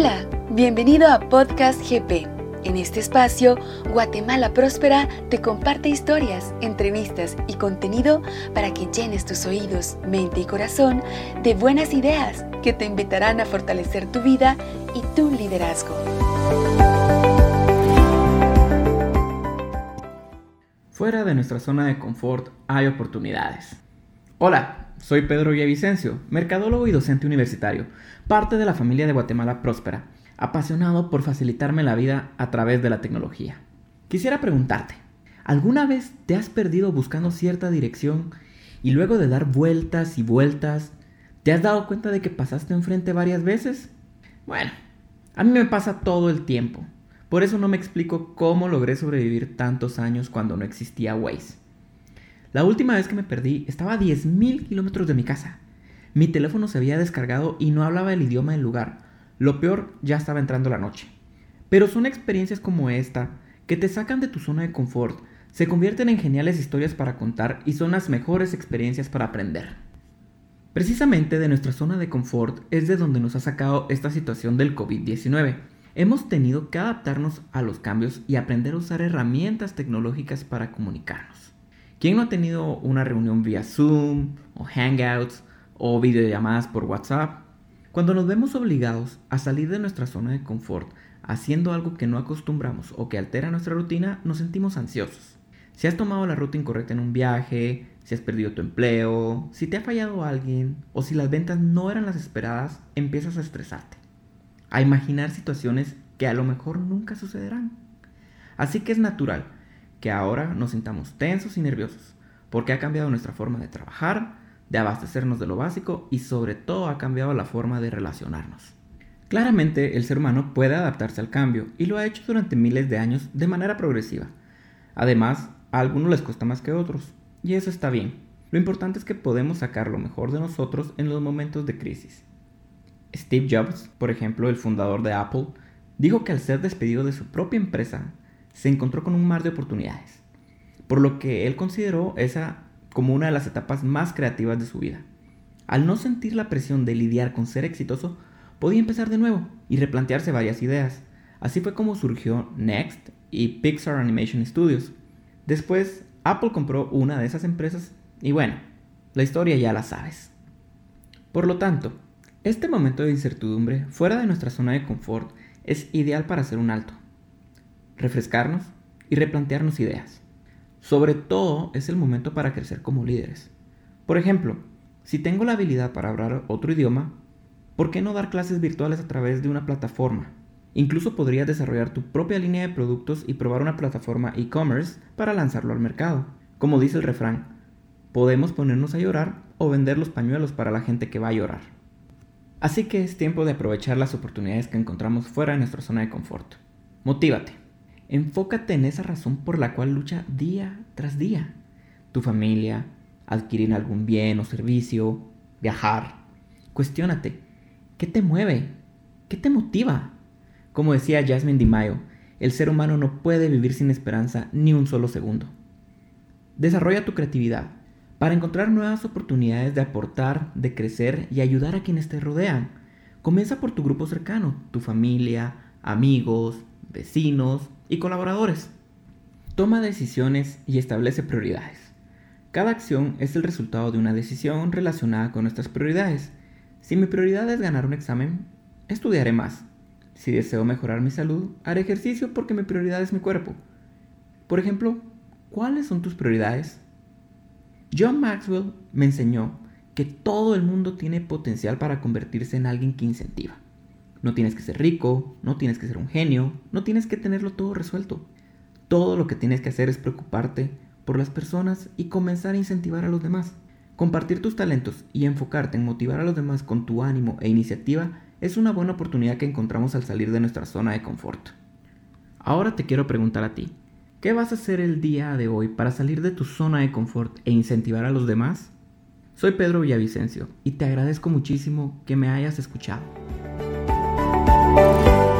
Hola, bienvenido a Podcast GP. En este espacio, Guatemala Próspera te comparte historias, entrevistas y contenido para que llenes tus oídos, mente y corazón de buenas ideas que te invitarán a fortalecer tu vida y tu liderazgo. Fuera de nuestra zona de confort hay oportunidades. Hola, soy Pedro Villavicencio, mercadólogo y docente universitario, parte de la familia de Guatemala Próspera, apasionado por facilitarme la vida a través de la tecnología. Quisiera preguntarte, ¿alguna vez te has perdido buscando cierta dirección y luego de dar vueltas y vueltas, te has dado cuenta de que pasaste enfrente varias veces? Bueno, a mí me pasa todo el tiempo. Por eso no me explico cómo logré sobrevivir tantos años cuando no existía Waze. La última vez que me perdí estaba a 10.000 kilómetros de mi casa. Mi teléfono se había descargado y no hablaba el idioma del lugar. Lo peor, ya estaba entrando la noche. Pero son experiencias como esta que te sacan de tu zona de confort, se convierten en geniales historias para contar y son las mejores experiencias para aprender. Precisamente de nuestra zona de confort es de donde nos ha sacado esta situación del COVID-19. Hemos tenido que adaptarnos a los cambios y aprender a usar herramientas tecnológicas para comunicarnos. ¿Quién no ha tenido una reunión vía Zoom o Hangouts o videollamadas por WhatsApp? Cuando nos vemos obligados a salir de nuestra zona de confort haciendo algo que no acostumbramos o que altera nuestra rutina, nos sentimos ansiosos. Si has tomado la ruta incorrecta en un viaje, si has perdido tu empleo, si te ha fallado alguien o si las ventas no eran las esperadas, empiezas a estresarte, a imaginar situaciones que a lo mejor nunca sucederán. Así que es natural que ahora nos sintamos tensos y nerviosos, porque ha cambiado nuestra forma de trabajar, de abastecernos de lo básico y sobre todo ha cambiado la forma de relacionarnos. Claramente el ser humano puede adaptarse al cambio y lo ha hecho durante miles de años de manera progresiva. Además, a algunos les cuesta más que a otros, y eso está bien. Lo importante es que podemos sacar lo mejor de nosotros en los momentos de crisis. Steve Jobs, por ejemplo, el fundador de Apple, dijo que al ser despedido de su propia empresa, se encontró con un mar de oportunidades, por lo que él consideró esa como una de las etapas más creativas de su vida. Al no sentir la presión de lidiar con ser exitoso, podía empezar de nuevo y replantearse varias ideas. Así fue como surgió Next y Pixar Animation Studios. Después, Apple compró una de esas empresas y bueno, la historia ya la sabes. Por lo tanto, este momento de incertidumbre fuera de nuestra zona de confort es ideal para hacer un alto refrescarnos y replantearnos ideas. Sobre todo es el momento para crecer como líderes. Por ejemplo, si tengo la habilidad para hablar otro idioma, ¿por qué no dar clases virtuales a través de una plataforma? Incluso podrías desarrollar tu propia línea de productos y probar una plataforma e-commerce para lanzarlo al mercado. Como dice el refrán, podemos ponernos a llorar o vender los pañuelos para la gente que va a llorar. Así que es tiempo de aprovechar las oportunidades que encontramos fuera de nuestra zona de confort. Motívate. Enfócate en esa razón por la cual lucha día tras día. Tu familia, adquirir algún bien o servicio, viajar. Cuestiónate, ¿qué te mueve? ¿Qué te motiva? Como decía Jasmine Di Mayo, el ser humano no puede vivir sin esperanza ni un solo segundo. Desarrolla tu creatividad para encontrar nuevas oportunidades de aportar, de crecer y ayudar a quienes te rodean. Comienza por tu grupo cercano, tu familia, amigos, vecinos y colaboradores. Toma decisiones y establece prioridades. Cada acción es el resultado de una decisión relacionada con nuestras prioridades. Si mi prioridad es ganar un examen, estudiaré más. Si deseo mejorar mi salud, haré ejercicio porque mi prioridad es mi cuerpo. Por ejemplo, ¿cuáles son tus prioridades? John Maxwell me enseñó que todo el mundo tiene potencial para convertirse en alguien que incentiva. No tienes que ser rico, no tienes que ser un genio, no tienes que tenerlo todo resuelto. Todo lo que tienes que hacer es preocuparte por las personas y comenzar a incentivar a los demás. Compartir tus talentos y enfocarte en motivar a los demás con tu ánimo e iniciativa es una buena oportunidad que encontramos al salir de nuestra zona de confort. Ahora te quiero preguntar a ti, ¿qué vas a hacer el día de hoy para salir de tu zona de confort e incentivar a los demás? Soy Pedro Villavicencio y te agradezco muchísimo que me hayas escuchado.